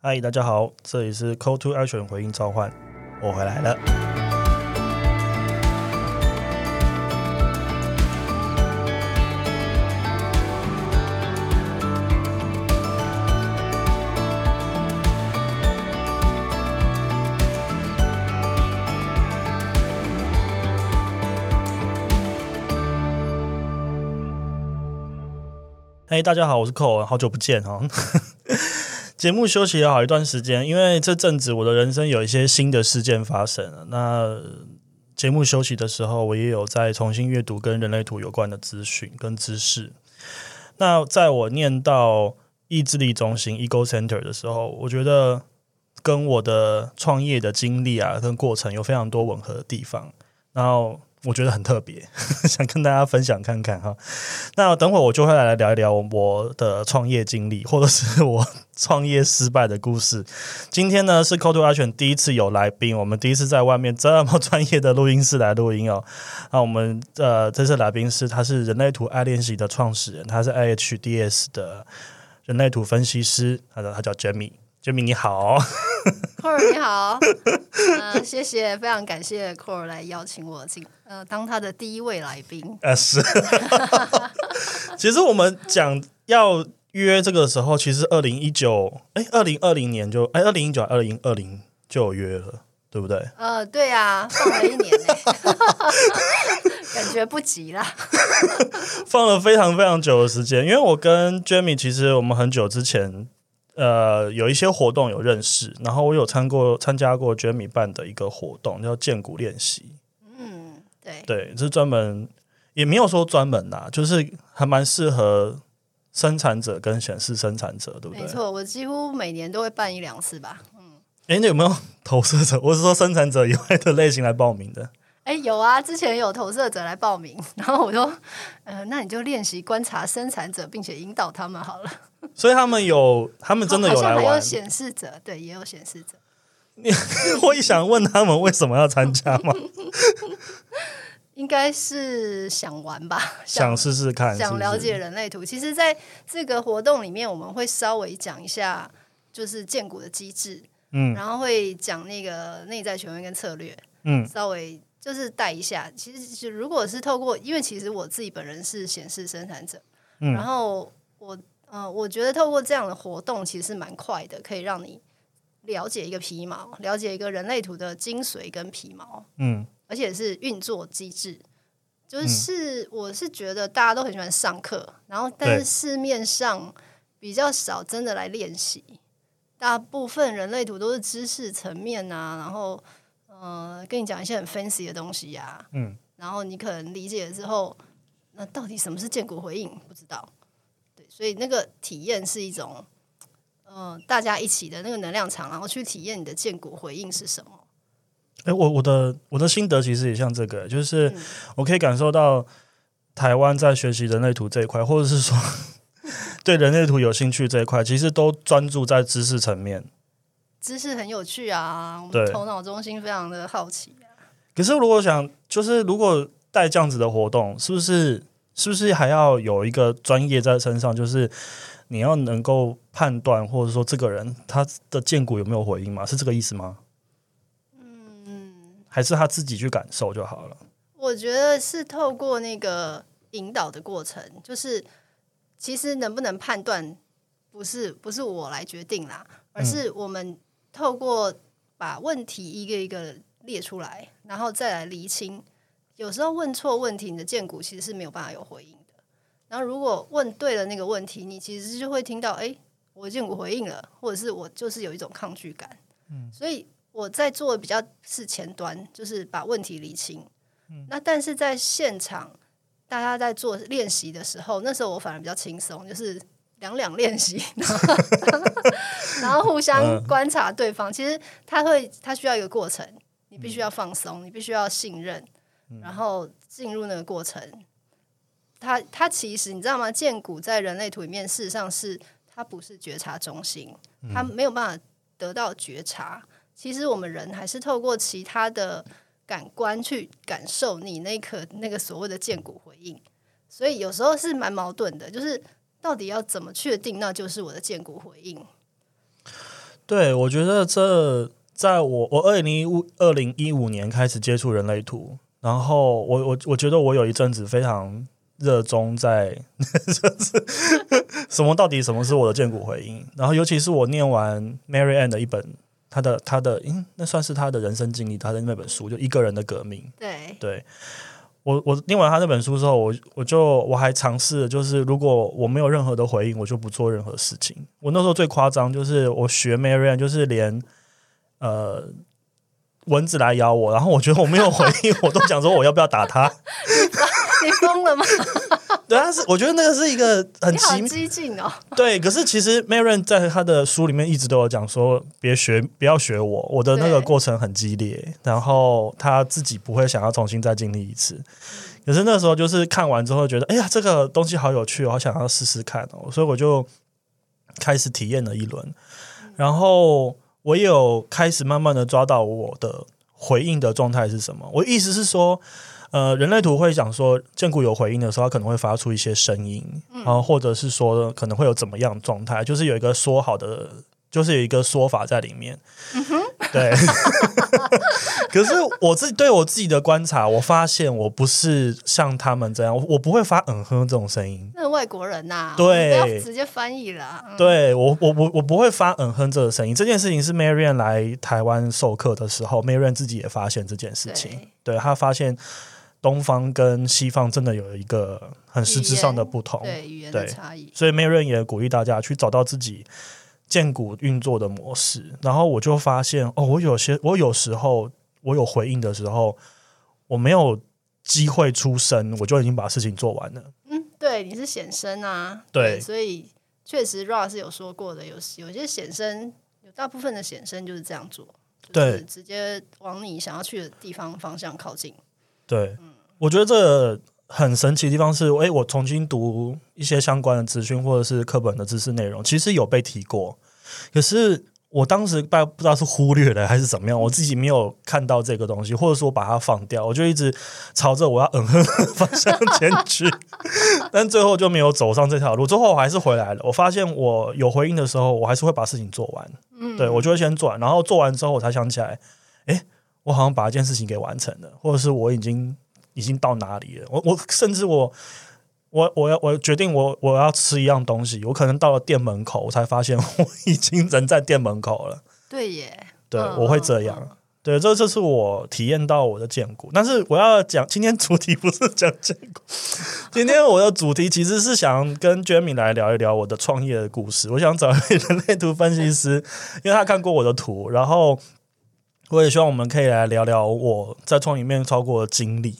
嗨，大家好，这里是 Call to Action 回应召唤，我回来了。嘿大家好，我是 Cole，好久不见哈。节目休息了好一段时间，因为这阵子我的人生有一些新的事件发生了。那节目休息的时候，我也有在重新阅读跟人类图有关的资讯跟知识。那在我念到意志力中心 （Ego Center） 的时候，我觉得跟我的创业的经历啊跟过程有非常多吻合的地方。然后我觉得很特别，想跟大家分享看看哈。那等会我就会来聊一聊我的创业经历，或者是我创业失败的故事。今天呢是 Call to Action 第一次有来宾，我们第一次在外面这么专业的录音室来录音哦。那我们呃这次来宾是他是人类图爱练习的创始人，他是 IHDS 的人类图分析师，他的他叫 Jamie。Jamie 你好，库尔你好，呃，谢谢，非常感谢库尔来邀请我进，呃，当他的第一位来宾。呃是，其实我们讲要约这个时候，其实二零一九，哎，二零二零年就，哎，二零一九、二零二零就有约了，对不对？呃，对啊，放了一年呢，感觉不急啦。放了非常非常久的时间，因为我跟 Jamie 其实我们很久之前。呃，有一些活动有认识，然后我有参过参加过 Jamie 办的一个活动，叫建骨练习。嗯，对，对，是专门也没有说专门啦，就是还蛮适合生产者跟显示生产者，对不对？没错，我几乎每年都会办一两次吧。嗯，哎，你有没有投射者？我是说生产者以外的类型来报名的。哎，有啊，之前有投射者来报名，然后我说，呃，那你就练习观察生产者，并且引导他们好了。所以他们有，他们真的有来玩。还有显示者，对，也有显示者。你会想问他们为什么要参加吗？应该是想玩吧，想试试看，想了解人类图。其实，在这个活动里面，我们会稍微讲一下，就是建股的机制，嗯，然后会讲那个内在权威跟策略，嗯，稍微。就是带一下，其实如果是透过，因为其实我自己本人是显示生产者，嗯、然后我呃，我觉得透过这样的活动其实是蛮快的，可以让你了解一个皮毛，了解一个人类图的精髓跟皮毛，嗯，而且是运作机制。就是我是觉得大家都很喜欢上课，然后但是市面上比较少真的来练习，大部分人类图都是知识层面啊，然后。呃，跟你讲一些很 fancy 的东西呀，嗯，然后你可能理解了之后，那到底什么是建国回应？不知道，对，所以那个体验是一种，呃，大家一起的那个能量场，然后去体验你的建国回应是什么？哎，我我的我的心得其实也像这个，就是我可以感受到台湾在学习人类图这一块，或者是说 对人类图有兴趣这一块，其实都专注在知识层面。知识很有趣啊，我们头脑中心非常的好奇啊。可是如果想，就是如果带这样子的活动，是不是是不是还要有一个专业在身上？就是你要能够判断，或者说这个人他的剑骨有没有回应吗？是这个意思吗？嗯，还是他自己去感受就好了。我觉得是透过那个引导的过程，就是其实能不能判断，不是不是我来决定啦，而是我们。透过把问题一个一个列出来，然后再来厘清。有时候问错问题，你的剑骨其实是没有办法有回应的。然后如果问对了那个问题，你其实就会听到，哎，我剑骨回应了，或者是我就是有一种抗拒感。嗯，所以我在做的比较是前端，就是把问题理清。嗯，那但是在现场大家在做练习的时候，那时候我反而比较轻松，就是。两两练习，然后互相观察对方。其实他会，他需要一个过程，你必须要放松，你必须要信任，然后进入那个过程。他他其实你知道吗？剑骨在人类图里面，事实上是它不是觉察中心，它没有办法得到觉察。其实我们人还是透过其他的感官去感受你那颗那个所谓的剑骨回应。所以有时候是蛮矛盾的，就是。到底要怎么确定那就是我的建骨回应？对，我觉得这在我我二零一五二零一五年开始接触人类图，然后我我我觉得我有一阵子非常热衷在就是 什么到底什么是我的建骨回应，然后尤其是我念完 Mary Ann 的一本他的他的嗯那算是他的人生经历，他的那本书就一个人的革命，对，对我我念完他那本书之后，我我就我还尝试，就是如果我没有任何的回应，我就不做任何事情。我那时候最夸张就是我学 Marian，就是连呃蚊子来咬我，然后我觉得我没有回应，我都想说我要不要打他。你疯了吗？对，但是我觉得那个是一个很激进哦！对，可是其实 Marian 在他的书里面一直都有讲说，别学，不要学我，我的那个过程很激烈，然后他自己不会想要重新再经历一次。可是那时候就是看完之后觉得，哎呀，这个东西好有趣我，好想要试试看哦，所以我就开始体验了一轮，然后我也有开始慢慢的抓到我的回应的状态是什么。我意思是说，呃，人类图会讲说，剑骨有回应的时候，它可能会发出一些声音，然后或者是说可能会有怎么样的状态，就是有一个说好的，就是有一个说法在里面。对，可是我自己对我自己的观察，我发现我不是像他们这样，我我不会发嗯哼这种声音。那是外国人呐、对不要直接翻译啦。嗯对我，我我我不会发嗯哼这个声音。这件事情是 Marian 来台湾授课的时候，Marian 自己也发现这件事情。对他发现东方跟西方真的有一个很实质上的不同。对语言的差异，所以 Marian 也鼓励大家去找到自己建股运作的模式。然后我就发现，哦，我有些我有时候我有回应的时候，我没有机会出声，我就已经把事情做完了。嗯，对，你是显生啊，对所以确实 Ross 有说过的，有有些显生，有大部分的显生就是这样做，就是对直接往你想要去的地方方向靠近。对，我觉得这很神奇的地方是，诶，我重新读一些相关的资讯或者是课本的知识内容，其实有被提过，可是我当时不不知道是忽略了还是怎么样，我自己没有看到这个东西，或者说把它放掉，我就一直朝着我要嗯哼的方向 前去，但最后就没有走上这条路。最后我还是回来了，我发现我有回应的时候，我还是会把事情做完。嗯，对我就会先做完，然后做完之后我才想起来，诶，我好像把一件事情给完成了，或者是我已经已经到哪里了。我我甚至我我我要我决定我我要吃一样东西，我可能到了店门口，我才发现我 已经人在店门口了。对耶，对，嗯我会这嗯样。对，这这是我体验到我的剑骨，但是我要讲今天主题不是讲剑骨，今天我的主题其实是想跟 Jamie 来聊一聊我的创业的故事。我想找一位人类图分析师，因为他看过我的图，然后我也希望我们可以来聊聊我在创业里面超过的经历。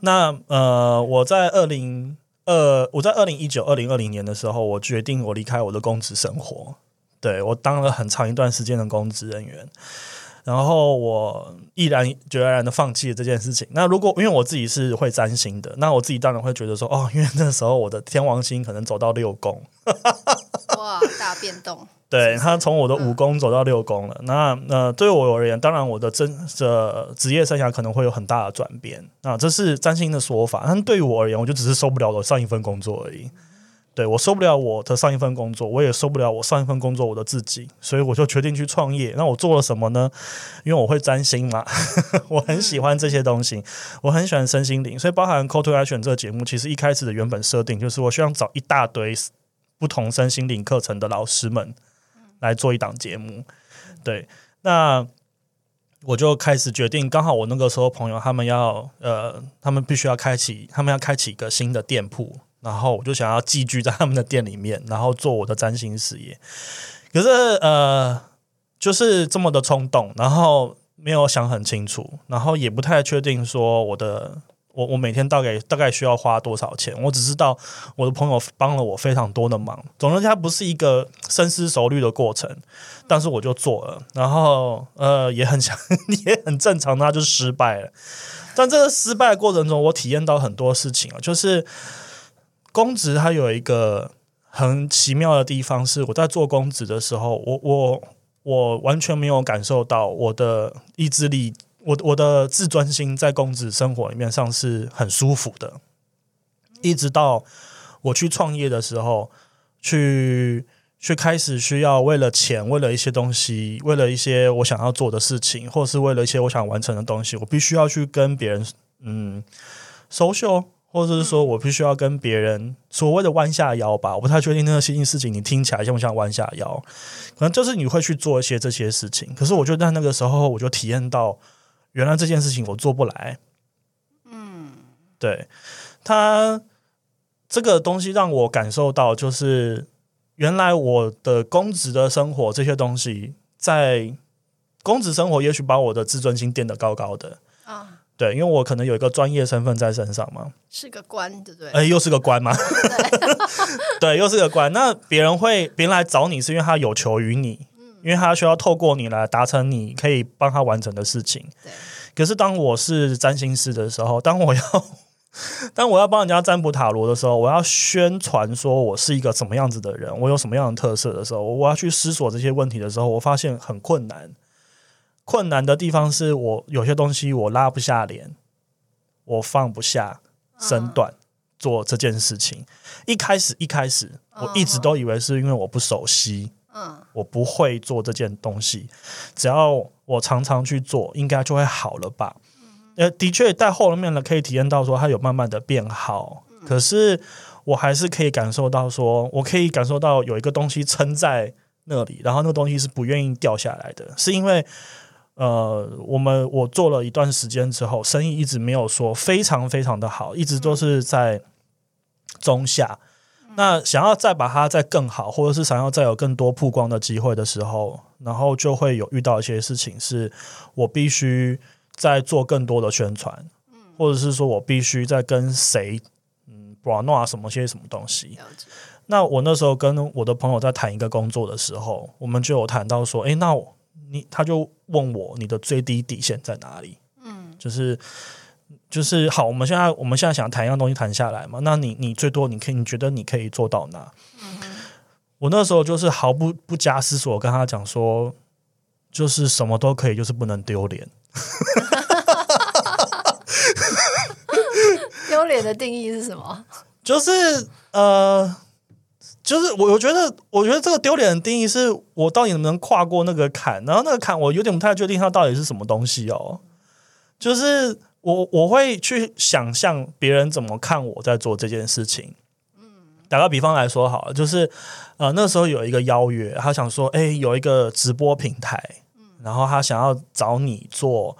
那呃，我在二零二，我在二零一九、二零二零年的时候，我决定我离开我的公职生活，对我当了很长一段时间的公职人员。然后我毅然决然的放弃了这件事情。那如果因为我自己是会占星的，那我自己当然会觉得说，哦，因为那时候我的天王星可能走到六宫，哇，大变动，对他从我的五宫走到六宫了。那呃，对我而言，当然我的真的职业生涯可能会有很大的转变。那这是占星的说法，但对于我而言，我就只是受不了我上一份工作而已。对我受不了我的上一份工作，我也受不了我上一份工作我的自己，所以我就决定去创业。那我做了什么呢？因为我会占星嘛，我很喜欢这些东西，我很喜欢身心灵，所以包含 Call to Action 这个节目，其实一开始的原本设定就是我希望找一大堆不同身心灵课程的老师们来做一档节目。对，那我就开始决定，刚好我那个时候朋友他们要呃，他们必须要开启，他们要开启一个新的店铺，然后我就想要寄居在他们的店里面，然后做我的占星事业。可是呃，就是这么的冲动，然后没有想很清楚，然后也不太确定说我的。我我每天大概大概需要花多少钱？我只知道我的朋友帮了我非常多的忙。总之，它不是一个深思熟虑的过程，但是我就做了，然后呃也很想 也很正常，那就失败了。但这个失败的过程中，我体验到很多事情啊，就是公职它有一个很奇妙的地方，是我在做公职的时候，我我我完全没有感受到我的意志力。我我的自尊心在公子生活里面上是很舒服的，一直到我去创业的时候，去去开始需要为了钱，为了一些东西，为了一些我想要做的事情，或是为了一些我想完成的东西，我必须要去跟别人嗯 social，或者是说我必须要跟别人所谓的弯下腰吧。我不太确定那个新事情你听起来像不像弯下腰，可能就是你会去做一些这些事情。可是我觉得在那个时候，我就体验到原来这件事情我做不来。嗯，对他这个东西让我感受到就是。原来我的公职的生活这些东西，在公职生活也许把我的自尊心垫得高高的啊，对，因为我可能有一个专业身份在身上嘛，是个官，对不对？哎，又是个官嘛，对，又是个官。那别人会别人来找你，是因为他有求于你，因为他需要透过你来达成你可以帮他完成的事情。对。可是当我是占星师的时候，当我要。当我要帮人家占卜塔罗的时候，我要宣传说我是一个什么样子的人，我有什么样的特色的时候，我要去思索这些问题的时候，我发现很困难。困难的地方是我有些东西我拉不下脸，我放不下身段做这件事情。一开始一开始，我一直都以为是因为我不熟悉，嗯，我不会做这件东西，只要我常常去做，应该就会好了吧。呃，的确，在后面呢，可以体验到说它有慢慢的变好，可是我还是可以感受到说，我可以感受到有一个东西撑在那里，然后那个东西是不愿意掉下来的，是因为呃，我们我做了一段时间之后，生意一直没有说非常非常的好，一直都是在中下。那想要再把它再更好，或者是想要再有更多曝光的机会的时候，然后就会有遇到一些事情，是我必须。在做更多的宣传，嗯或者是说我必须在跟谁，嗯，布诺什么些什么东西。那我那时候跟我的朋友在谈一个工作的时候，我们就有谈到说，哎，那你他就问我你的最低底线在哪里？嗯，就是就是好，我们现在我们现在想谈一样东西谈下来嘛？那你你最多你可以你觉得你可以做到哪？我那时候就是毫不不加思索跟他讲说，就是什么都可以，就是不能丢脸。丢脸的定义是什么？就是呃，就是我我觉得，我觉得这个丢脸的定义是我到底能不能跨过那个坎，然后那个坎我有点不太确定它到底是什么东西哦。就是我我会去想象别人怎么看我在做这件事情。嗯，打个比方来说好了，就是呃那时候有一个邀约，他想说，哎，有一个直播平台。然后他想要找你做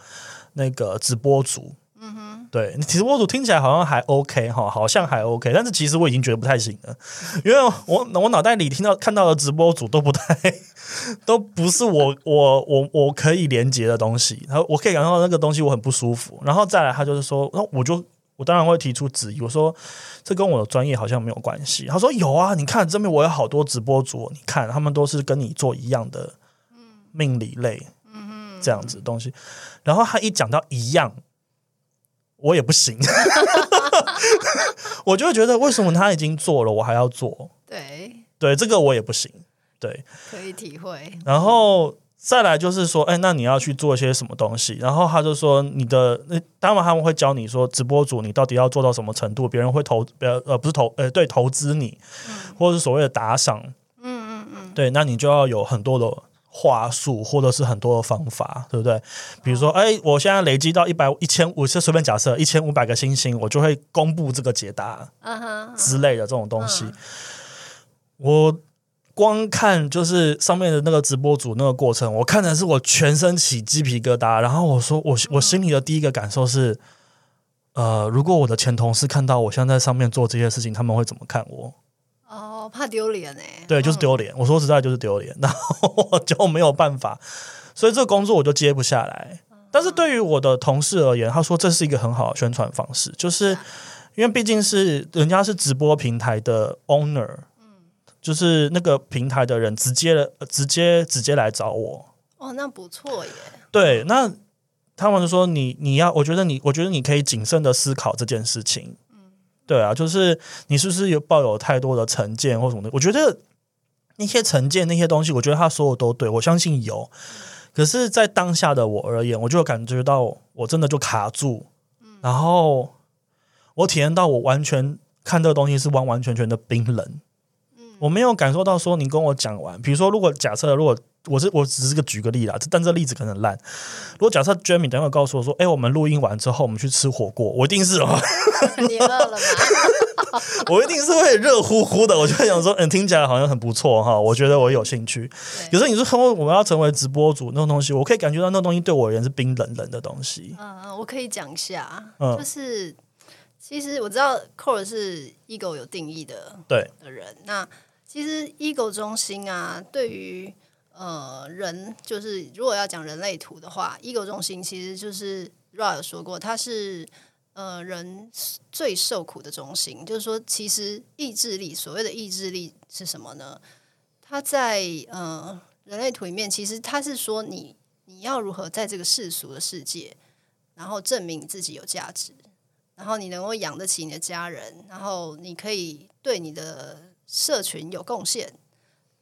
那个直播主，嗯哼，对，直播主听起来好像还 OK 哈，好像还 OK，但是其实我已经觉得不太行了，因为我我脑袋里听到看到的直播主都不太，都不是我 我我我可以连接的东西，然后我可以感受到那个东西我很不舒服，然后再来他就是说，那我就我当然会提出质疑，我说这跟我的专业好像没有关系，他说有啊，你看这边我有好多直播主，你看他们都是跟你做一样的命理类。嗯这样子东西，然后他一讲到一样，我也不行，我就会觉得为什么他已经做了，我还要做？对对，这个我也不行。对，可以体会。然后再来就是说，哎，那你要去做一些什么东西？然后他就说，你的那当然他们会教你说，直播主你到底要做到什么程度？别人会投，呃呃，不是投，呃，对，投资你，或者是所谓的打赏。嗯嗯嗯，对，那你就要有很多的。话术或者是很多的方法，对不对？比如说，哎，我现在累积到一百一千我，就随便假设一千五百个星星，我就会公布这个解答，之类的这种东西。我光看就是上面的那个直播组那个过程，我看的是我全身起鸡皮疙瘩。然后我说，我我心里的第一个感受是，呃，如果我的前同事看到我现在在上面做这些事情，他们会怎么看我？哦，怕丢脸哎，对，就是丢脸。我说实在就是丢脸，然后我就没有办法，所以这个工作我就接不下来。但是对于我的同事而言，他说这是一个很好的宣传方式，就是因为毕竟是人家是直播平台的 owner，嗯，就是那个平台的人直接直接直接来找我。哦，那不错耶。对，那他们就说你你要，我觉得你我觉得你可以谨慎的思考这件事情。对啊，就是你是不是有抱有太多的成见或什么的？我觉得那些成见那些东西，我觉得他说的都对，我相信有。可是，在当下的我而言，我就感觉到我真的就卡住，然后我体验到我完全看这个东西是完完全全的冰冷。我没有感受到说你跟我讲完，比如说，如果假设如果我是我只是个举个例啦，但这例子可能很烂。如果假设 Jamie 等会告诉我说，哎、我们录音完之后我们去吃火锅，我一定是哦，你饿了吗？我一定是会热乎乎的，我就会想说，嗯，听起来好像很不错哈，我觉得我有兴趣。有时候你说我们要成为直播主那种东西，我可以感觉到那种东西对我而言是冰冷冷的东西。嗯，我可以讲一下，嗯就是其实我知道 Core 是 ego 有定义的对，的人，那其实 ego 中心啊，对于呃人，就是如果要讲人类图的话，ego 中心其实就是 Ra 有说过，它是呃人最受苦的中心，就是说，其实意志力，所谓的意志力是什么呢？它在呃人类图里面，其实它是说你你要如何在这个世俗的世界，然后证明你自己有价值，然后你能够养得起你的家人，然后你可以对你的社群有贡献，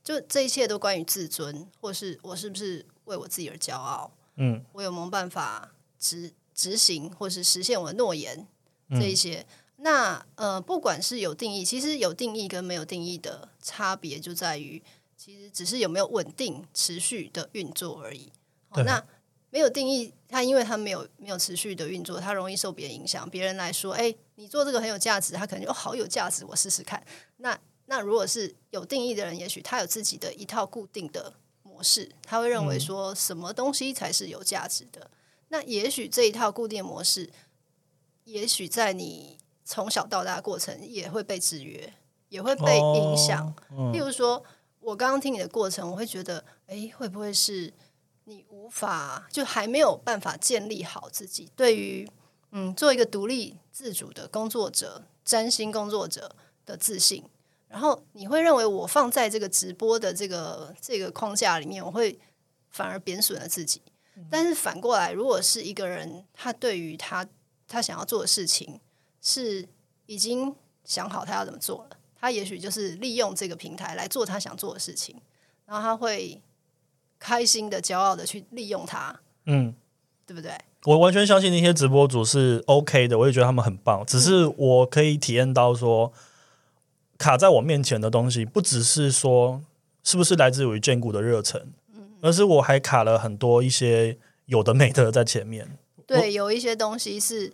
就这一切都关于自尊，或是我是不是为我自己而骄傲，嗯，我有没有办法执执行或是实现我的诺言这一些。那呃，不管是有定义，其实有定义跟没有定义的差别就在于，其实只是有没有稳定持续的运作而已。好那没有定义，它因为它没有没有持续的运作，它容易受别人影响。别人来说，哎，你做这个很有价值，他可能就哦好有价值，我试试看。那那如果是有定义的人，也许他有自己的一套固定的模式，他会认为说什么东西才是有价值的。那也许这一套固定模式，也许在你从小到大的过程也会被制约，也会被影响。哦譬如说，我刚刚听你的过程，我会觉得，哎，会不会是你无法就还没有办法建立好自己对于嗯做一个独立自主的工作者、占星工作者的自信？然后你会认为我放在这个直播的这个这个框架里面，我会反而贬损了自己。但是反过来，如果是一个人，他对于他他想要做的事情是已经想好他要怎么做了，他也许就是利用这个平台来做他想做的事情，然后他会开心的、骄傲的去利用它，嗯，对不对？我完全相信那些直播主是 OK 的，我也觉得他们很棒。只是我可以体验到说，卡在我面前的东西，不只是说是不是来自于建股的热忱，而是我还卡了很多一些有的没的在前面。对，有一些东西是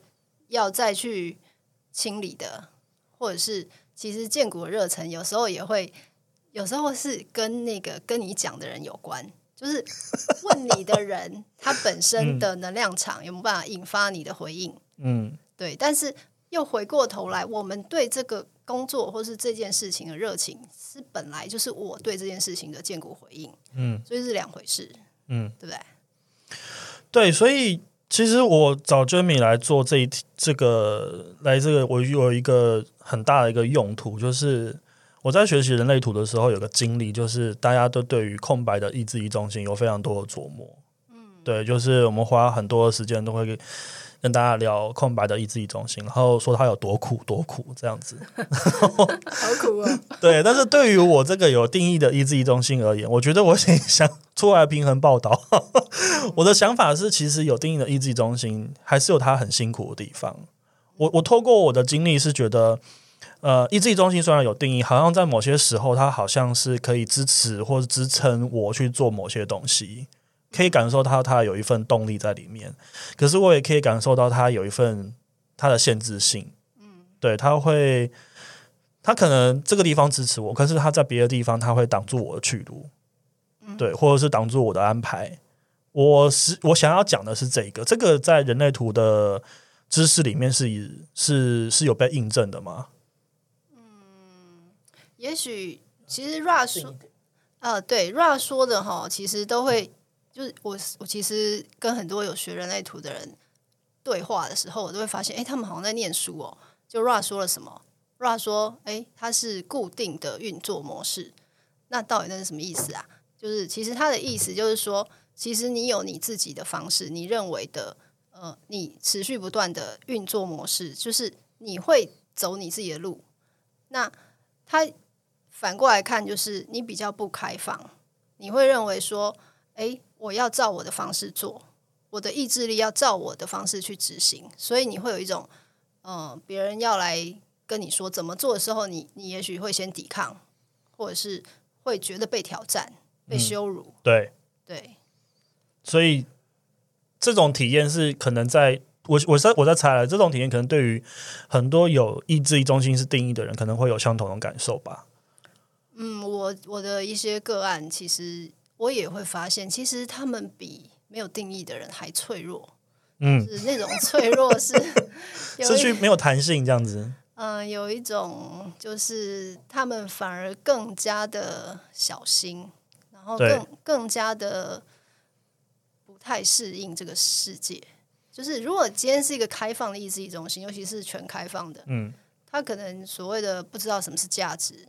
要再去清理的，或者是其实建股的热忱有时候也会，有时候是跟那个跟你讲的人有关，就是问你的人 他本身的能量场有没有办法引发你的回应。嗯，对，但是又回过头来，我们对这个工作或是这件事情的热情，是本来就是我对这件事情的建股回应，嗯，所以是两回事，嗯，对不对？对，所以其实我找 Jamie 来做这一题，这个来这个，我有一个很大的一个用途，就是我在学习人类图的时候，有个经历，就是大家都对于空白的意志力中心有非常多的琢磨。嗯，对，就是我们花很多的时间都会跟大家聊空白的意志力中心，然后说它有多苦多苦这样子。好苦啊！对，但是对于我这个有定义的意志力中心而言，我觉得我想想出来平衡报道。我的想法是，其实有定义的意志力中心还是有它很辛苦的地方。我我透过我的经历是觉得，呃，意志力中心虽然有定义，好像在某些时候它好像是可以支持或者支撑我去做某些东西，可以感受到他有一份动力在里面。可是我也可以感受到他有一份他的限制性。嗯，对，他会。他可能这个地方支持我，可是他在别的地方他会挡住我的去路，对，或者是挡住我的安排。我是我想要讲的是这个，这个在人类图的知识里面是以是是有被印证的吗？嗯也许其实 Ra 说，呃，对 Ra 说的哈，其实都会就是我我其实跟很多有学人类图的人对话的时候，我都会发现，哎，他们好像在念书哦。就 Ra 说了什么？Ra 说，哎，它是固定的运作模式。那到底那是什么意思啊？就是其实他的意思就是说，其实你有你自己的方式，你认为的，呃，你持续不断的运作模式，就是你会走你自己的路。那他反过来看，就是你比较不开放，你会认为说，诶，我要照我的方式做，我的意志力要照我的方式去执行，所以你会有一种，嗯，别人要来跟你说怎么做的时候，你你也许会先抵抗，或者是会觉得被挑战、被羞辱。对，对，所以这种体验是可能在我我在我在猜了，这种体验可能对于很多有意志力中心是定义的人，可能会有相同的感受吧。嗯，我我的一些个案，其实我也会发现，其实他们比没有定义的人还脆弱。嗯，是那种脆弱是 失去没有弹性这样子。嗯、有一种就是他们反而更加的小心，然后更更加的不太适应这个世界。就是如果今天是一个开放的意志力中心，尤其是全开放的，嗯，他可能所谓的不知道什么是价值，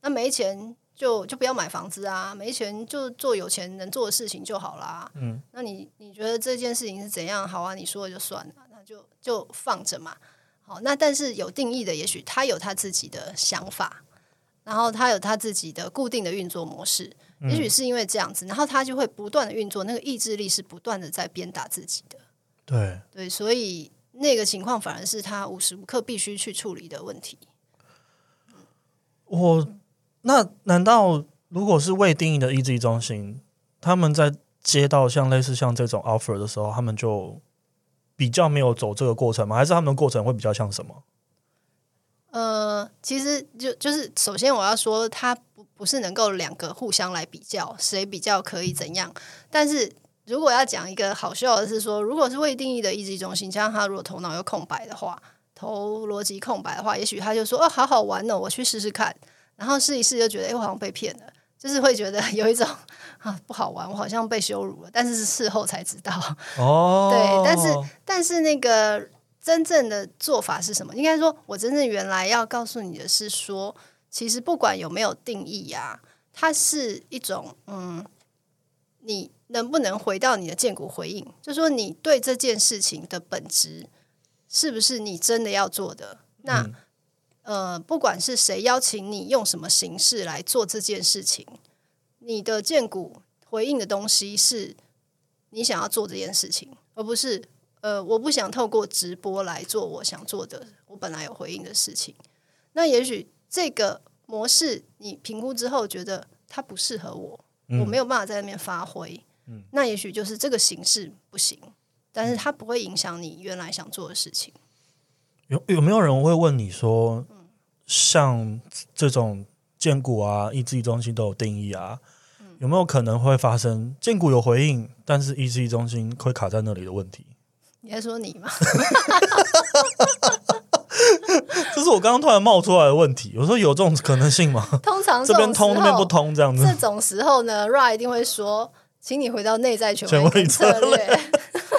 那没钱就就不要买房子啊，没钱就做有钱能做的事情就好啦。嗯，那你你觉得这件事情是怎样？好啊，你说了就算了，那就就放着嘛。好，那但是有定义的，也许他有他自己的想法，然后他有他自己的固定的运作模式，也许是因为这样子，然后他就会不断的运作，那个意志力是不断的在鞭打自己的。对。对，所以那个情况反而是他无时无刻必须去处理的问题。我那难道如果是未定义的意志力中心，他们在接到像类似像这种 offer 的时候，他们就比较没有走这个过程吗？还是他们的过程会比较像什么？呃，其实就就是首先我要说，它不不是能够两个互相来比较，谁比较可以怎样。但是如果要讲一个好笑的是说，如果是未定义的意志中心，加上他如果头脑又空白的话，头逻辑空白的话，也许他就说哦，好好玩哦，我去试试看。然后试一试就觉得，哎，我好像被骗了，就是会觉得有一种啊不好玩，我好像被羞辱了，但是是事后才知道。哦，对但是但是那个真正的做法是什么？应该说，我真正原来要告诉你的是说，其实不管有没有定义呀、它是一种嗯，你能不能回到你的建骨回应？就说你对这件事情的本质是不是你真的要做的？那、嗯呃，不管是谁邀请你用什么形式来做这件事情，你的荐股回应的东西是你想要做这件事情，而不是呃，我不想透过直播来做我想做的，我本来有回应的事情。那也许这个模式你评估之后觉得它不适合我，我没有办法在那边发挥，嗯那也许就是这个形式不行，但是它不会影响你原来想做的事情。有有没有人会问你说，像这种建股啊、意志力中心都有定义啊，有没有可能会发生建股有回应，但是意志力中心会卡在那里的问题？你在说你吗？这是我刚刚突然冒出来的问题。我说有这种可能性吗？通常这边通那边不通。通，这样子这种时候呢，Ra 一定会说：“请你回到内在权权威策策略略。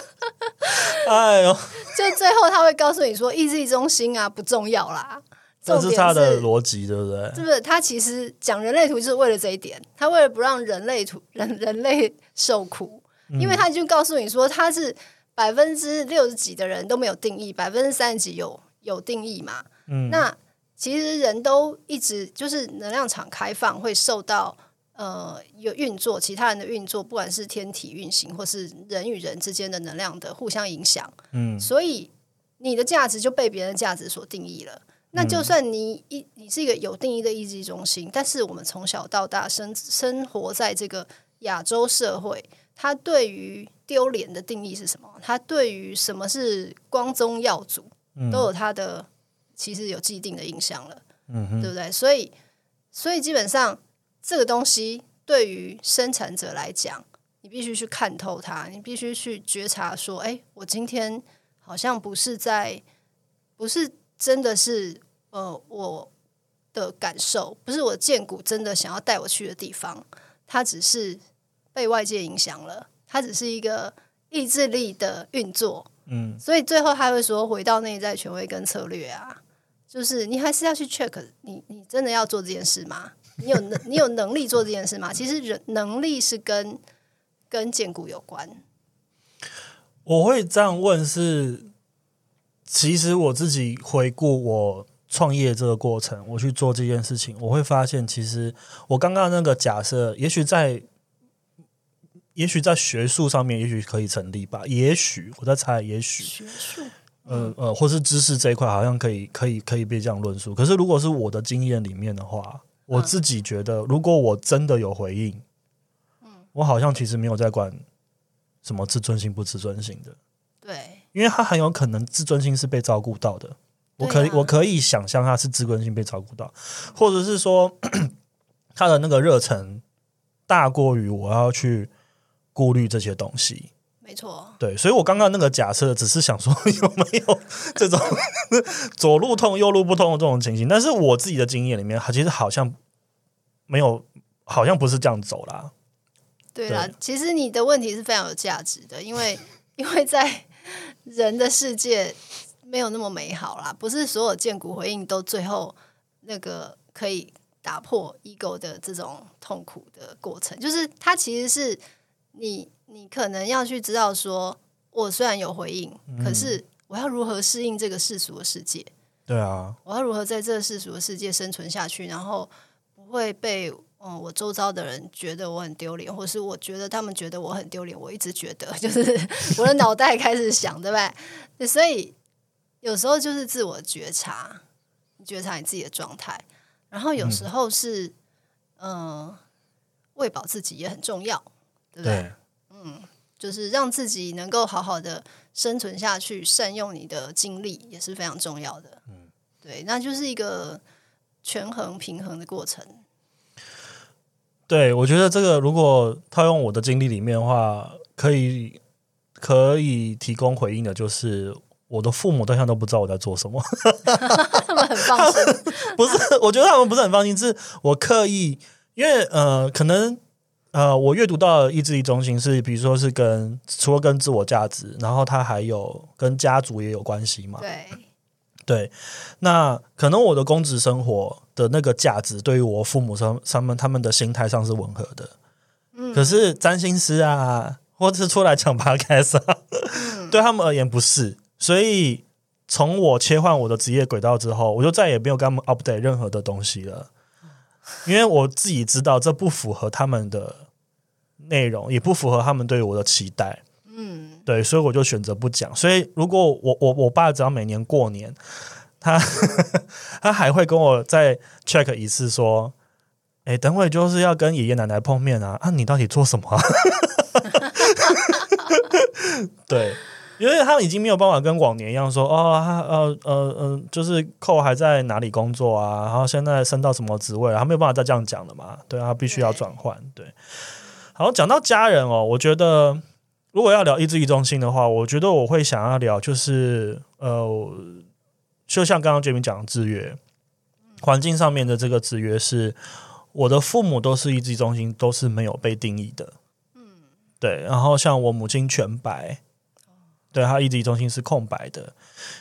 哎呦，”就最后他会告诉你说：“意志力中心啊，不重要啦。”这是他的逻辑，对不对？是不是？他其实讲人类图就是为了这一点，他为了不让人类图人人类受苦，因为他已经告诉你说他是百分之六十几的人都没有定义，百分之三十几有有定义嘛。嗯那其实人都一直就是能量场开放，会受到呃有运作，其他人的运作，不管是天体运行或是人与人之间的能量的互相影响，嗯所以你的价值就被别人的价值所定义了。那就算你一你是一个有定义的意志中心，但是我们从小到大生生活在这个亚洲社会，它对于丢脸的定义是什么？它对于什么是光宗耀祖，都有它的其实有既定的印象了，嗯，对不对？所以，所以基本上这个东西对于生产者来讲，你必须去看透它，你必须去觉察说，哎，我今天好像不是在，不是真的是呃我的感受，不是我建股真的想要带我去的地方，它只是被外界影响了，它只是一个意志力的运作，嗯所以最后他会说，回到内在权威跟策略啊，就是你还是要去 check 你，你真的要做这件事吗？你有能，你有能力做这件事吗？其实人能力是跟跟建股有关。我会这样问是，其实我自己回顾我创业这个过程，我去做这件事情，我会发现，其实我刚刚那个假设，也许在，也许在学术上面，也许可以成立吧，也许我在猜，也许，学术。呃呃，或是知识这一块，好像可以可以可以被这样论述。可是如果是我的经验里面的话，我自己觉得，如果我真的有回应，嗯。我好像其实没有在管什么自尊心不自尊心的，对，因为他很有可能自尊心是被照顾到的。我可以，啊我可以想象他是自尊心被照顾到，或者是说 他的那个热忱大过于我要去顾虑这些东西。没错，对，所以我刚刚那个假设只是想说 有没有这种左路痛右路不通的这种情形，但是我自己的经验里面，其实好像没有，好像不是这样走啦。对啦对，其实你的问题是非常有价值的，因为因为在人的世界没有那么美好啦，不是所有见骨回应都最后那个可以打破 ego 的这种痛苦的过程，就是它其实是你你可能要去知道说，我虽然有回应，可是我要如何适应这个世俗的世界。对啊，我要如何在这个世俗的世界生存下去，然后不会被嗯我周遭的人觉得我很丢脸，或是我觉得他们觉得我很丢脸。我一直觉得，就是我的脑袋开始想，对不对？所以有时候就是自我觉察，你觉察你自己的状态，然后有时候是嗯、呃喂饱自己也很重要，对不对？对，就是让自己能够好好的生存下去，善用你的精力也是非常重要的。嗯，对，那就是一个权衡平衡的过程。对，我觉得这个如果套用我的经历里面的话，可以可以提供回应的，就是我的父母对象都不知道我在做什么。他们很放心，不是，我觉得他们不是很放心，是我刻意，因为呃，可能呃，我阅读到的意志力中心是，比如说是跟除了跟自我价值，然后它还有跟家族也有关系嘛。对，对，那可能我的公职生活的那个价值，对于我父母上他们他们的心态上是吻合的。嗯可是占星师啊，或者是出来讲 podcast 啊，嗯对他们而言不是。所以从我切换我的职业轨道之后，我就再也没有跟他们 update 任何的东西了，因为我自己知道这不符合他们的内容，也不符合他们对我的期待。嗯，对，所以我就选择不讲。所以如果我我我爸只要每年过年，他 他还会跟我再 check 一次，说：“哎，等会就是要跟爷爷奶奶碰面啊，啊，你到底做什么啊、对，因为他已经没有办法跟往年一样说，哦，他呃呃呃，就是寇还在哪里工作啊，然后现在升到什么职位了，他没有办法再这样讲了嘛，对啊，他必须要转换。对，好，讲到家人哦，我觉得如果要聊意志力中心的话，我觉得我会想要聊，就是呃，就像刚刚 Jamie 讲的制约，环境上面的这个制约是，我的父母都是意志中心，都是没有被定义的。对，然后像我母亲全白，对，她意志中心是空白的。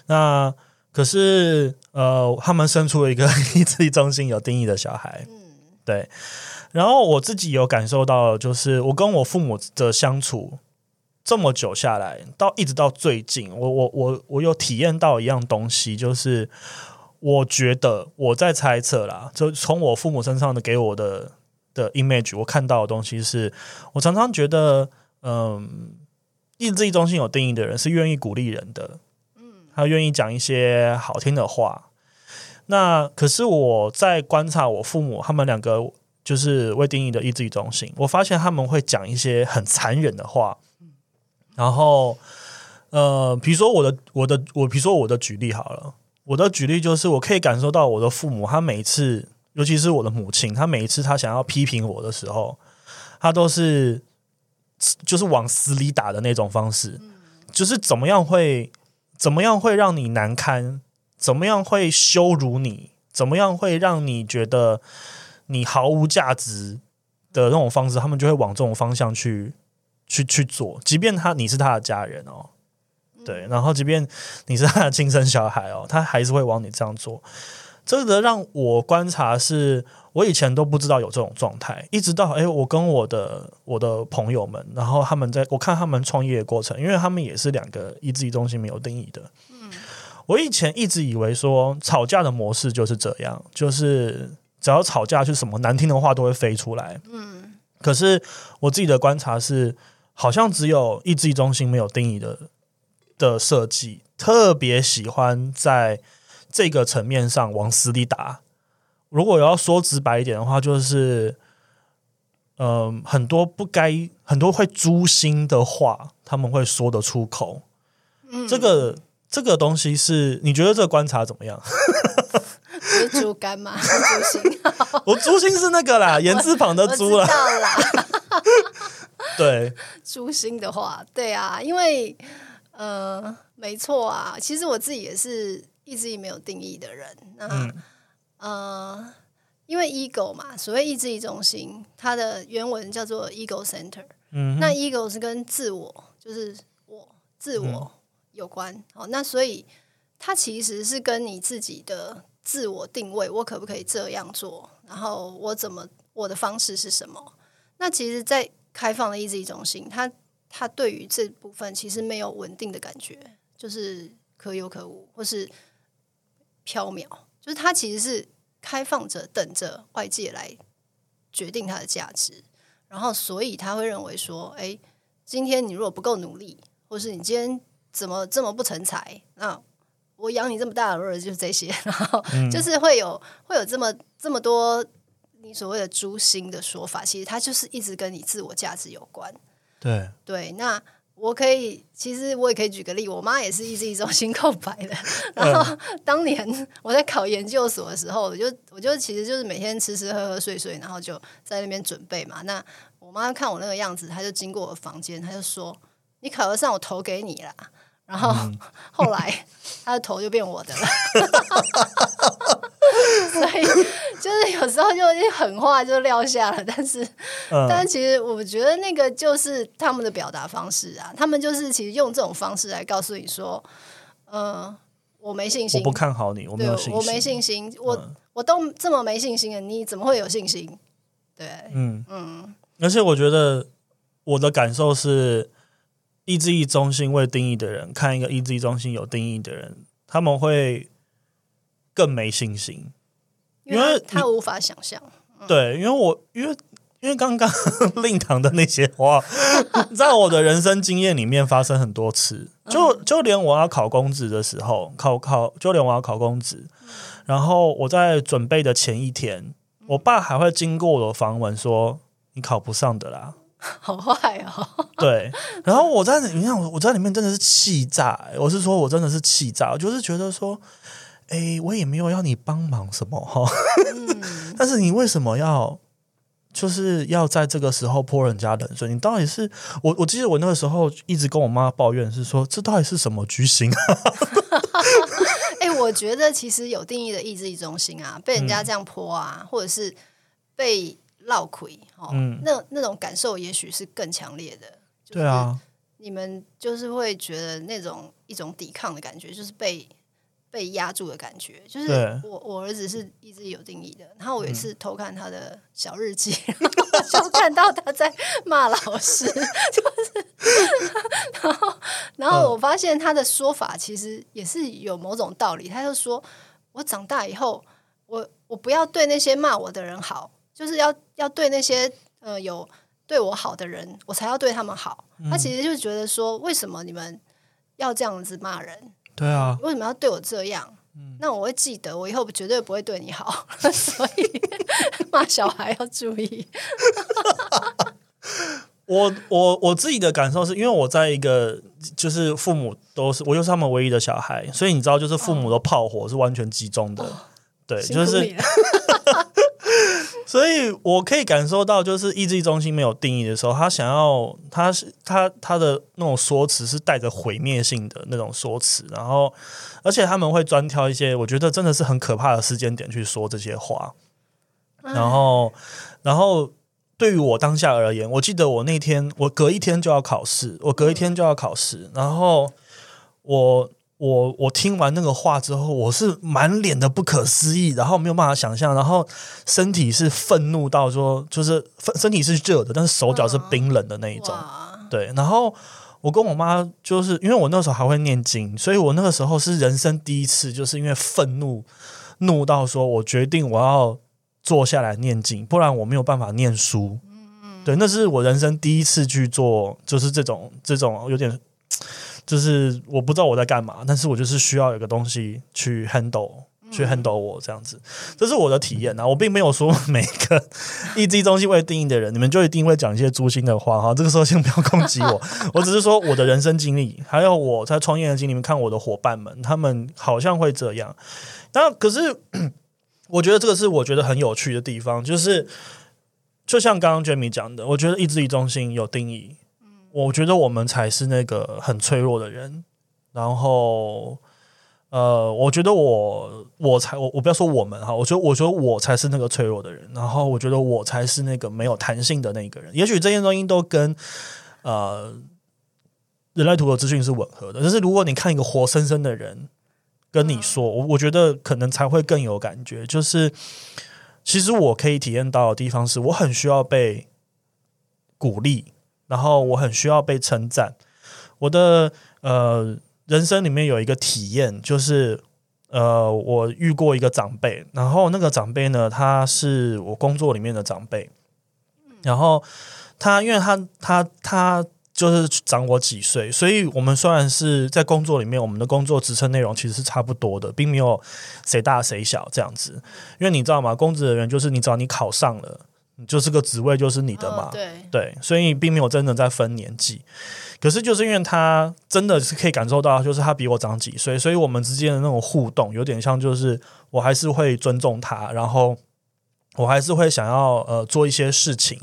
那可是呃，他们生出了一个 意志力中心有定义的小孩，对。然后我自己有感受到，就是我跟我父母的相处这么久下来，到一直到最近，我我我我有体验到一样东西，就是我觉得我在猜测啦，就从我父母身上的给我的的 image，我看到的东西是，我常常觉得，嗯，意志力中心有定义的人是愿意鼓励人的，嗯，他愿意讲一些好听的话。那可是我在观察我父母他们两个就是未定义的意志力中心，我发现他们会讲一些很残忍的话，然后呃，比如说我的我的我，比如说我的举例好了，我的举例就是我可以感受到我的父母，他每一次，尤其是我的母亲，她每一次她想要批评我的时候，她都是就是往死里打的那种方式，就是怎么样会怎么样会让你难堪，怎么样会羞辱你，怎么样会让你觉得你毫无价值的那种方式，他们就会往这种方向去去去做，即便他你是他的家人哦，对，然后即便你是他的亲生小孩哦，他还是会往你这样做。这个让我观察是，我以前都不知道有这种状态，一直到诶，我跟我的我的朋友们，然后他们在我看他们创业的过程，因为他们也是两个一自己中心没有定义的。嗯我以前一直以为说吵架的模式就是这样，就是只要吵架，就什么难听的话都会飞出来。嗯，可是我自己的观察是，好像只有意志中心没有定义的的设计，特别喜欢在这个层面上往死里打。如果要说直白一点的话，就是，嗯、很多不该、很多会诛心的话，他们会说得出口。嗯这个这个东西是，你觉得这个观察怎么样？不是猪肝吗？猪心，我诛心是那个啦，言字旁的我知诛啦。对，诛心的话，对啊，因为呃，没错啊，其实我自己也是意志力没有定义的人。那、嗯呃，因为 ego 嘛，所谓意志力中心，它的原文叫做 ego center。嗯那 ego 是跟自我，就是我自嗯我有关。好、那所以它其实是跟你自己的自我定位，我可不可以这样做？然后我怎么我的方式是什么？那其实，在开放的意志力中心，他他对于这部分其实没有稳定的感觉，就是可有可无，或是缥缈，就是他其实是开放着，等着外界来决定它的价值。然后，所以他会认为说，哎，今天你如果不够努力，或是你今天怎么这么不成才，那我养你这么大的儿子就是这些，然后就是会有会有这么这么多你所谓的诛心的说法，其实它就是一直跟你自我价值有关。对，对，那我可以，其实我也可以举个例，我妈也是一直一种心空白的。然后 当年我在考研究所的时候，我就我就其实就是每天吃吃喝喝睡睡，然后就在那边准备嘛。那我妈看我那个样子，她就经过我房间，她就说：“你考得上，我投给你啦。”然后、后来她的头就变我的了。所以就是有时候就一狠话就撂下了，但是嗯，但其实我觉得那个就是他们的表达方式啊，他们就是其实用这种方式来告诉你说，呃，我没信心，我不看好你，我没有信心，我没信心，我、嗯。我都这么没信心了，你怎么会有信心？对，嗯嗯。而且我觉得我的感受是，意志力中心未定义的人看一个意志力中心有定义的人，他们会更没信心。因为他他无法想象，对，因为我因为因为刚刚 令堂的那些话，在我的人生经验里面发生很多次。就就连我要考公职的时候，考考就连我要考公职，然后我在准备的前一天，我爸还会经过我的房门说：“你考不上的啦。”好坏哦，对，然后我在你看我我在里面真的是气炸、欸我是说我真的是气炸，我就是觉得说，哎，我也没有要你帮忙什么哈，嗯 但是你为什么要就是要在这个时候泼人家冷水？你到底是我我记得我那个时候一直跟我妈抱怨是说，这到底是什么居心啊？哎、我觉得其实有定义的意志力中心啊，被人嗯家这样泼啊，或者是被闹亏哦，嗯那那种感受也许是更强烈的。就是对啊，你们就是会觉得那种一种抵抗的感觉，就是被被压住的感觉。就是我我儿子是一直有定义的，然后我有一次偷看他的小日记，就看到他在骂老师，就是然后然后我发现他的说法其实也是有某种道理。他就说我长大以后，我我不要对那些骂我的人好，就是要要对那些呃有对我好的人，我才要对他们好。他其实就觉得说，为什么你们要这样子骂人？对啊，为什么要对我这样？那我会记得，我以后绝对不会对你好。所以 骂小孩要注意。我我我自己的感受是因为我在一个就是父母都是我就是他们唯一的小孩，所以你知道，就是父母的炮火是完全集中的，对，就是所以我可以感受到，就是意志中心没有定义的时候，他想要，他是他他的那种说辞是带着毁灭性的那种说辞，然后而且他们会专挑一些我觉得真的是很可怕的时间点去说这些话，然后然后对于我当下而言，我记得我那天我隔一天就要考试，我隔一天就要考试，然后我。我我听完那个话之后，我是满脸的不可思议，然后没有办法想象，然后身体是愤怒到说，就是身身体是热的，但是手脚是冰冷的那一种。对，然后我跟我妈就是因为我那时候还会念经，所以我那个时候是人生第一次，就是因为愤怒怒到说我决定我要坐下来念经，不然我没有办法念书。对，那是我人生第一次去做，就是这种这种有点，就是我不知道我在干嘛，但是我就是需要有个东西去 handle，去 handle 我这样子，这是我的体验啊。我并没有说每个一 G 中心为定义的人，你们就一定会讲一些诛心的话哈。这个时候先不要攻击我，我只是说我的人生经历，还有我在创业的经历。你们看我的伙伴们，他们好像会这样。那可是，我觉得这个是我觉得很有趣的地方，就是就像刚刚 Jamie 讲的，我觉得意志力中心有定义。我觉得我们才是那个很脆弱的人，然后，呃，我觉得我我才我我不要说我们哈，我觉得我觉得我才是那个脆弱的人，然后我觉得我才是那个没有弹性的那个人。也许这些东西都跟呃人类图的资讯是吻合的，但是如果你看一个活生生的人跟你说，我我觉得可能才会更有感觉。就是其实我可以体验到的地方是我很需要被鼓励。然后我很需要被称赞。我的呃人生里面有一个体验，就是呃我遇过一个长辈，然后那个长辈呢，他是我工作里面的长辈，然后他因为他他他就是长我几岁，所以我们虽然是在工作里面，我们的工作职称内容其实是差不多的，并没有谁大谁小这样子。因为你知道吗？公职人员就是你只要你考上了。你就是个职位，就是你的嘛，对对，所以并没有真的在分年纪。可是就是因为他真的是可以感受到，就是他比我长几岁，所以我们之间的那种互动有点像，就是我还是会尊重他，然后我还是会想要呃做一些事情。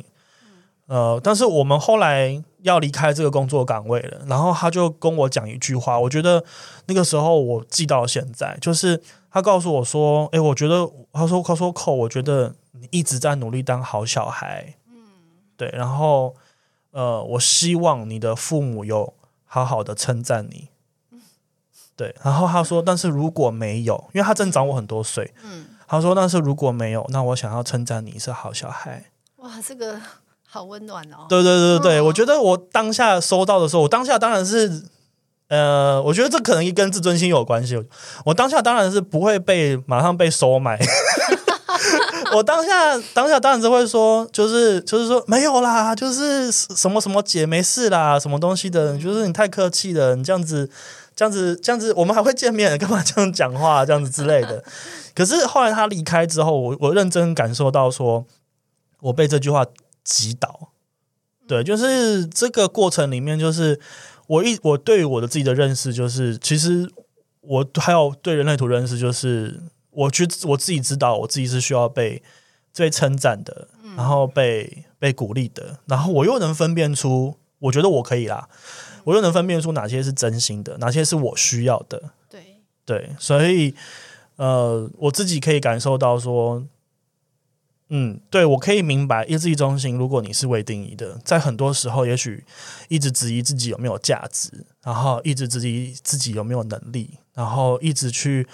呃，但是我们后来要离开这个工作岗位了，然后他就跟我讲一句话，我觉得那个时候我记到现在，就是他告诉我说：“哎，我觉得他说他说扣，我觉得。”一直在努力当好小孩，嗯，对，然后呃，我希望你的父母有好好的称赞你，对，然后他说，但是如果没有，因为他正长我很多岁，嗯，他说，但是如果没有，那我想要称赞你是好小孩。哇，这个好温暖哦！对对对对，我觉得我当下收到的时候，我当下当然是，呃，我觉得这可能跟自尊心有关系，我当下当然是不会被马上被收买。我当下当下当然是会说，就是就是说没有啦，就是什么什么姐没事啦，什么东西的，就是你太客气了，你这样子这样子这样子，我们还会见面，干嘛这样讲话这样子之类的。可是后来他离开之后，我我认真感受到说，我被这句话击倒。对，就是这个过程里面，就是我一我对于我的自己的认识，就是其实我还有对人类图认识，就是。我觉我自己知道，我自己是需要被被称赞的，然后被被鼓励的，然后我又能分辨出，我觉得我可以啦，我又能分辨出哪些是真心的，哪些是我需要的。对对，所以呃，我自己可以感受到说，嗯，对我可以明白，意志力中心，如果你是未定义的，在很多时候，也许一直质疑自己有没有价值，然后一直质疑自己有没有能力，然后一直去。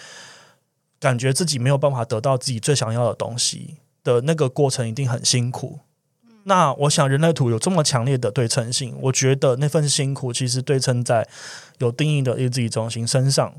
感觉自己没有办法得到自己最想要的东西的那个过程一定很辛苦。那我想人类图有这么强烈的对称性，我觉得那份辛苦其实对称在有定义的意志力中心身上，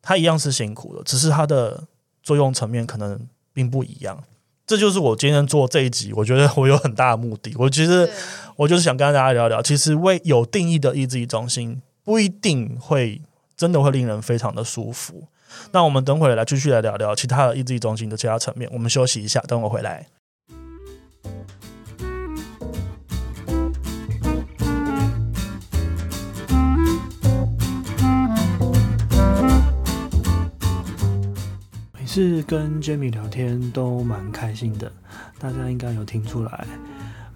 它一样是辛苦的，只是它的作用层面可能并不一样。这就是我今天做这一集，我觉得我有很大的目的。我其实我就是想跟大家聊聊，其实为有定义的意志力中心不一定会真的会令人非常的舒服。那我们等会来继续来聊聊其他的意志力中心的其他层面。我们休息一下，等我回来。每次跟 Jamie 聊天都蛮开心的，大家应该有听出来。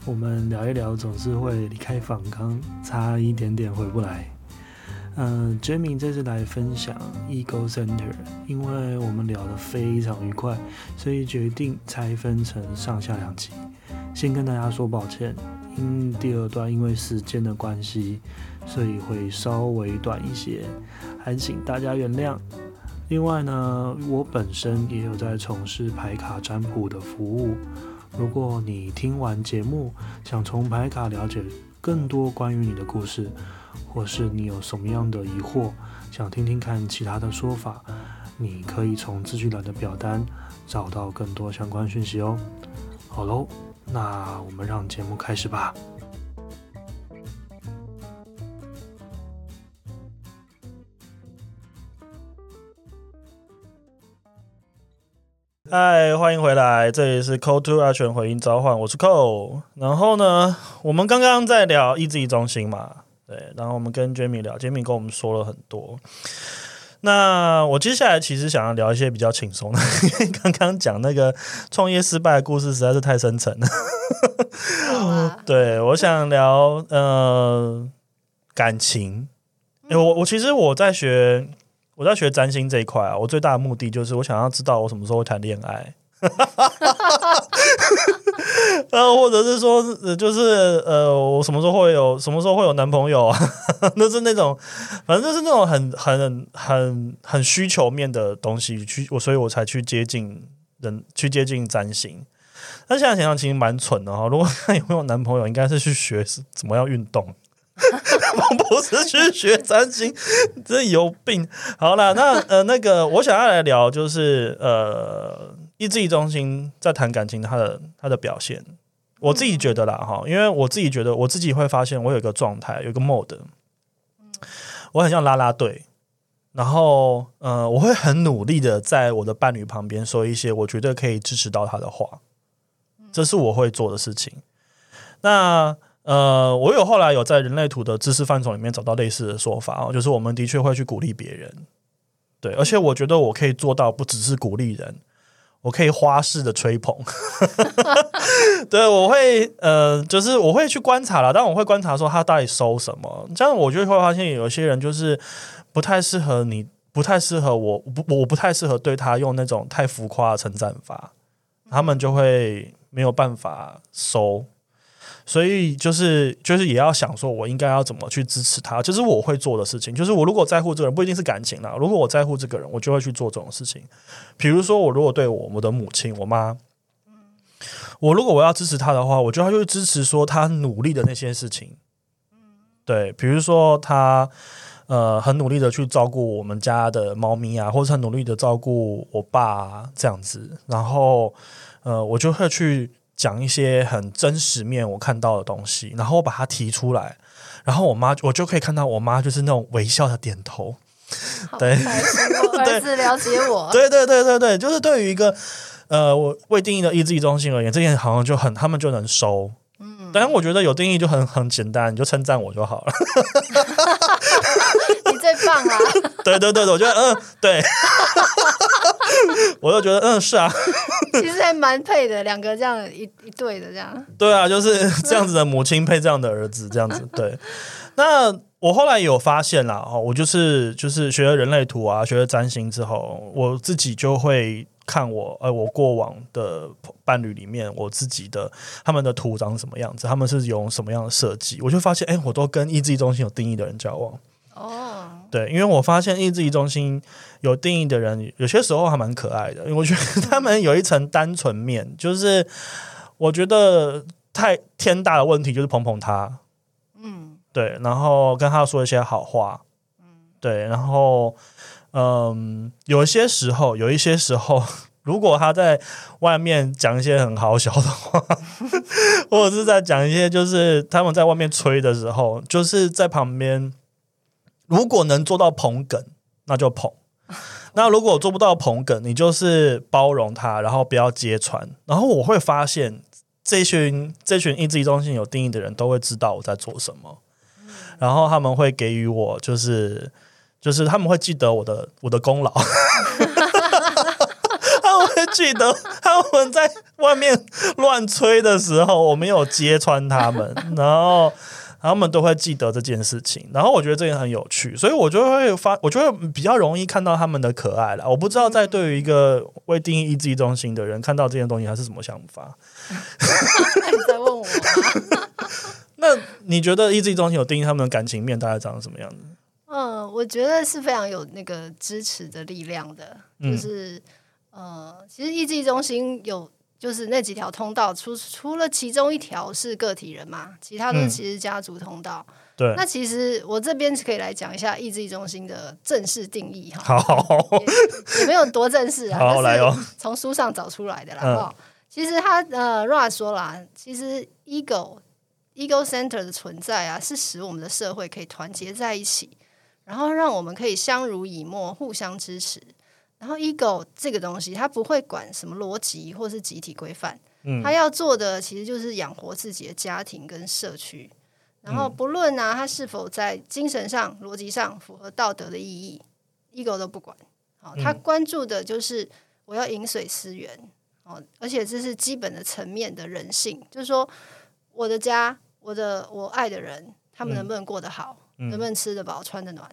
我们聊一聊，总是会离开访刚，差一点点回不来。嗯，Jimmy 这次来分享 Ego Center，因为我们聊得非常愉快，所以决定拆分成上下两集。先跟大家说抱歉，因第二段因为时间的关系，所以会稍微短一些，还请大家原谅。另外呢，我本身也有在从事牌卡占卜的服务。如果你听完节目，想从牌卡了解更多关于你的故事。或是你有什么样的疑惑，想听听看其他的说法，你可以从资讯栏的表单找到更多相关讯息哦。好喽，那我们让节目开始吧。嗨，欢迎回来，这里是 Code to Action 回音召唤，我是 cole。然后呢，我们刚刚在聊意志力中心嘛，对，然后我们跟 Jamie 聊，Jamie 跟我们说了很多。那我接下来其实想要聊一些比较轻松的，因为刚刚讲那个创业失败的故事实在是太深沉了。啊，对，我想聊呃感情。因为我我其实我在学我在学占星这一块啊，我最大的目的就是我想要知道我什么时候会谈恋爱。呃，或者是说，就是呃，我什么时候会有，什么时候会有男朋友啊？那是那种，反正就是那种很很很很需求面的东西，去我，所以我才去接近人，去接近占星。但现在想想，其实蛮蠢的哈。如果看有没有男朋友，应该是去学怎么样运动，不是去学占星，这有病。好了，那呃，那个我想要来聊，就是呃。意志力中心在谈感情，他的他的表现，我自己觉得啦哈，因为我自己觉得我自己会发现，我有一个状态，有一个 mode，我很像拉拉队，然后呃，我会很努力的在我的伴侣旁边说一些我觉得可以支持到他的话，这是我会做的事情。那呃，我有后来有在人类图的知识范畴里面找到类似的说法哦，就是我们的确会去鼓励别人，对，而且我觉得我可以做到不只是鼓励人。我可以花式的吹捧，对我会呃，就是我会去观察了，但我会观察说他到底收什么。这样我就会发现有些人就是不太适合你，不太适合我，不，我不太适合对他用那种太浮夸的称赞法，他们就会没有办法收。所以就是就是也要想说，我应该要怎么去支持他，就是我会做的事情。就是我如果在乎这个人，不一定是感情啦。如果我在乎这个人，我就会去做这种事情。比如说，我如果对我我的母亲、我妈，我如果我要支持他的话，我就要去支持说他努力的那些事情。对，比如说他呃很努力的去照顾我们家的猫咪啊，或者很努力的照顾我爸这样子，然后呃我就会去。讲一些很真实面我看到的东西，然后我把它提出来，然后我妈我就可以看到我妈就是那种微笑的点头，对，儿子了解我，对对对对对，就是对于一个呃我未定义的意志力中心而言，这件好像就很他们就能收，嗯，但是我觉得有定义就很很简单，你就称赞我就好了。你最棒啊！对对对我觉得嗯，对，我就觉得嗯是啊，其实还蛮配的，两个这样一一对的这样。对啊，就是 这样子的母亲配这样的儿子，这样子。对，那我后来有发现啦，哦，我就是就是学了人类图啊，学了占星之后，我自己就会看我呃我过往的伴侣里面，我自己的他们的图长什么样子，他们是用什么样的设计，我就发现哎，我都跟意志力中心有定义的人交往。哦，对，因为我发现意志力中心有定义的人，有些时候还蛮可爱的。因为我觉得他们有一层单纯面，就是我觉得太天大的问题就是捧捧他，嗯，对，然后跟他说一些好话，嗯，对，然后嗯，有一些时候，有一些时候，如果他在外面讲一些很好笑的话，或者是在讲一些就是他们在外面吹的时候，就是在旁边。如果能做到捧梗，那就捧；那如果做不到捧梗，你就是包容他，然后不要揭穿。然后我会发现，这群这群意志力中心有定义的人都会知道我在做什么，然后他们会给予我，就是就是他们会记得我的我的功劳，他们会记得他们在外面乱吹的时候，我没有揭穿他们，然后。他们都会记得这件事情，然后我觉得这也很有趣，所以我就会发，我就会比较容易看到他们的可爱了。我不知道在对于一个未定义意志中心的人，看到这件东西他是什么想法？你在问我？那你觉得意志中心有定义他们的感情面大概长什么样子？嗯，我觉得是非常有那个支持的力量的，就是呃，其实意志中心有。就是那几条通道，除除了其中一条是个体人嘛，其他的其实家族通道。对，那其实我这边可以来讲一下意志力中心的正式定义哈。好，也没有多正式啊，好来哦，从书上找出来的啦。哈，其实他呃，Ra 说啦，其实 ego ego center 的存在啊，是使我们的社会可以团结在一起，然后让我们可以相濡以沫，互相支持。然后 ego 这个东西，它不会管什么逻辑或是集体规范，嗯它要做的其实就是养活自己的家庭跟社区。然后不论啊，他是否在精神上、逻辑上符合道德的意义，ego 都不管。好，他关注的就是我要饮水思源哦，而且这是基本的层面的人性，就是说我的家、我的我爱的人，他们能不能过得好，能不能吃得饱、穿得暖？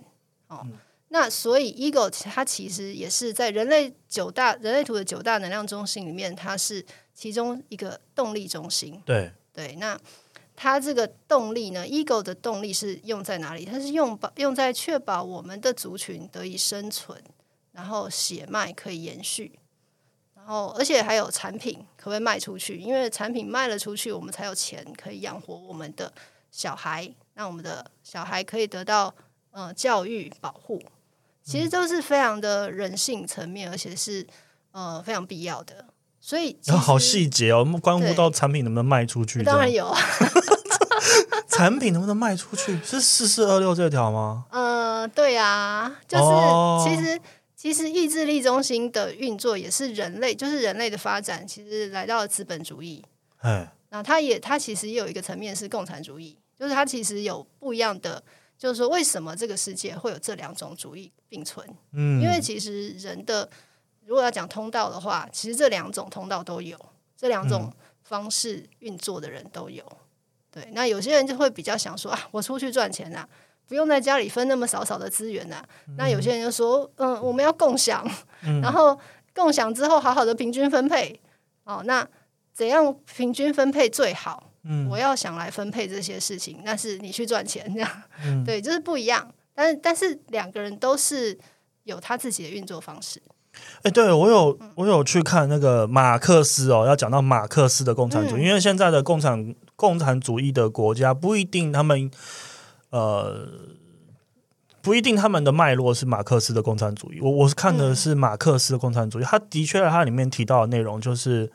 哦，那所以 ego 它其实也是在人类九大人类图的九大能量中心里面，它是其中一个动力中心。对，对，那它这个动力呢？ego 的动力是用在哪里？它是用保用在确保我们的族群得以生存，然后血脉可以延续，然后而且还有产品可不可以卖出去？因为产品卖了出去，我们才有钱可以养活我们的小孩，让我们的小孩可以得到呃教育保护。其实都是非常的人性层面，而且是呃非常必要的。所以其然后好细节哦，关乎到 产品能不能卖出去。当然有啊。产品能不能卖出去是四四二六这条吗？呃，对啊，就是、哦其实其实意志力中心的运作也是人类，就是人类的发展，其实来到了资本主义。哎，那它也它其实也有一个层面是共产主义，就是它其实有不一样的，就是说为什么这个世界会有这两种主义并存？嗯，因为其实人的如果要讲通道的话，其实这两种通道都有，这两种方式运作的人都有。对，那有些人就会比较想说啊，我出去赚钱啊，不用在家里分那么少少的资源啊。那有些人就说，嗯，我们要共享，然后共享之后好好的平均分配。哦，那怎样平均分配最好？嗯我要想来分配这些事情，那是你去赚钱这样，对，就是不一样。但是但是两个人都是有他自己的运作方式。哎，对我有我有去看那个马克思哦，要讲到马克思的共产主义，嗯因为现在的共产共产主义的国家不一定他们呃不一定他们的脉络是马克思的共产主义。我我是看的是马克思的共产主义，他的确他里面提到的内容就是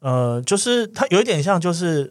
呃，就是他有一点像就是。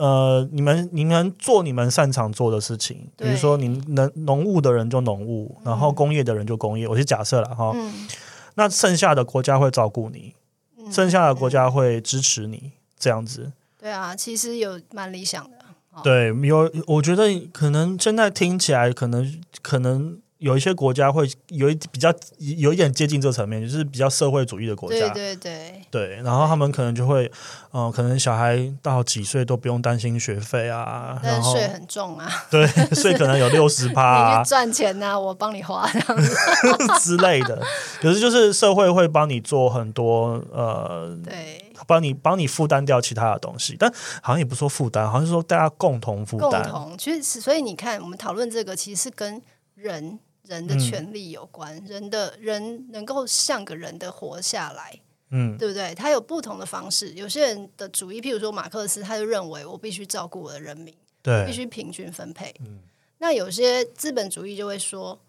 呃，你们你们做你们擅长做的事情，比如对说你能农务的人就农务，然后工业的人就工业。我是假设了哈，嗯那剩下的国家会照顾你，嗯剩下的国家会支持你，这样子。对啊，其实有蛮理想的。哦对，有我觉得可能现在听起来，可能可能有一些国家会有一比较有一点接近这层面，就是比较社会主义的国家。对对，对，对然后他们可能就会，嗯、可能小孩到几岁都不用担心学费啊，然后但是税很重啊，对，税可能有 六十趴啊你去赚钱呐、我帮你花这样子。之类的。可是就是社会会帮你做很多呃对，帮你帮你负担掉其他的东西，但好像也不说负担，好像是说大家共同负担共。同其实，所以你看，我们讨论这个，其实是跟人人的权利有关，人的人能够像个人的活下来，嗯，对不对？他有不同的方式，有些人的主义，譬如说马克思，他就认为我必须照顾我的人民，对必，须平均分配。嗯那有些资本主义就会说，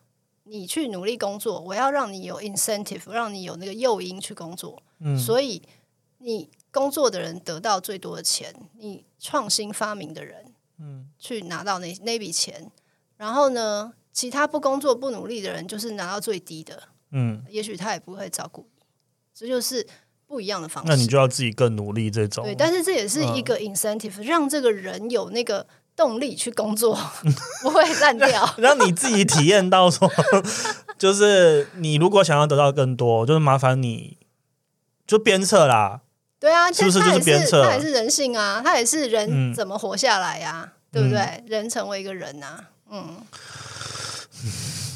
你去努力工作，我要让你有 incentive，让你有那个诱因去工作。嗯所以你工作的人得到最多的钱，你创新发明的人，嗯，去拿到那那笔钱，然后呢，其他不工作不努力的人，就是拿到最低的，嗯，也许他也不会照顾你，这就是不一样的方式。那你就要自己更努力这种。对，但是这也是一个嗯 incentive，、让这个人有那个动力去工作，不会烂掉。让你自己体验到说，就是你如果想要得到更多，就是麻烦你就鞭策啦。对啊，是不是他也就是鞭策他也是人性啊，他也是人嗯怎么活下来呀、对不对？人成为一个人呐、嗯，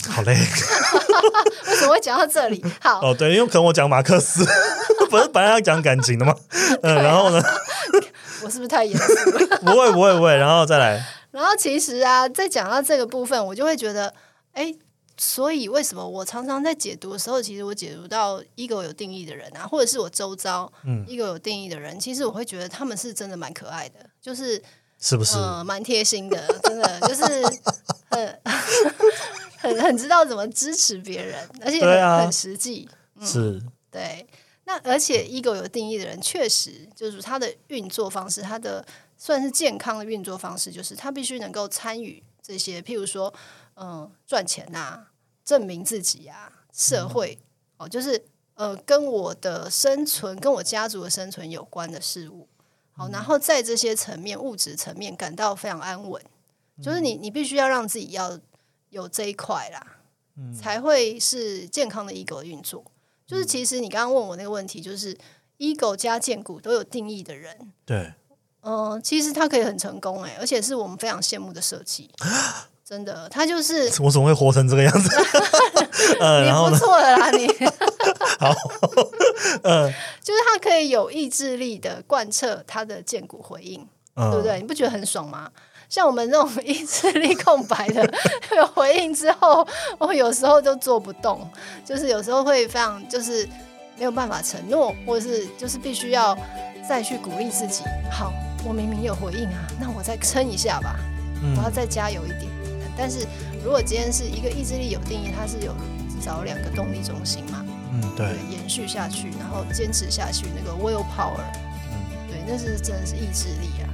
好嘞。为什么会讲到这里？好，哦，对，因为可能我讲马克思，不是本来要讲感情的吗？嗯，啊然后呢，我是不是太严肃了？不会不会不会，然后再来，然后其实啊，在讲到这个部分，我就会觉得，哎，所以为什么我常常在解读的时候，其实我解读到 ego 有定义的人啊，或者是我周遭嗯。ego 有定义的人，其实我会觉得他们是真的蛮可爱的，就是是不是？嗯，蛮贴心的，真的就是 很很很知道怎么支持别人，而且很、啊很实际。是，对，那而且 ego 有定义的人，确实就是他的运作方式，他的算是健康的运作方式，就是他必须能够参与这些，譬如说，嗯，赚钱啊，证明自己啊，社会哦，就是呃跟我的生存、跟我家族的生存有关的事物。好，然后在这些层面，物质层面感到非常安稳，就是你你必须要让自己要有这一块啦，才会是健康的 ego 运作。就是其实你刚刚问我那个问题，就是 ego 加建股都有定义的人，对，嗯、其实他可以很成功哎、而且是我们非常羡慕的设计，真的，他就是我怎么会活成这个样子？呃，你？不错了啦，你。好，嗯就是他可以有意志力的贯彻他的建骨回应，嗯，对不对？你不觉得很爽吗？像我们这种意志力空白的，有回应之后，我有时候就做不动，就是有时候会非常就是没有办法承诺，或者是就是必须要再去鼓励自己。好，我明明有回应啊，那我再撑一下吧，我要嗯再加油一点。但是如果今天是一个意志力有定义，它是有至少两个动力中心嘛，嗯，对，延续下去，然后坚持下去，那个 will power，嗯对，那是真的是意志力啊。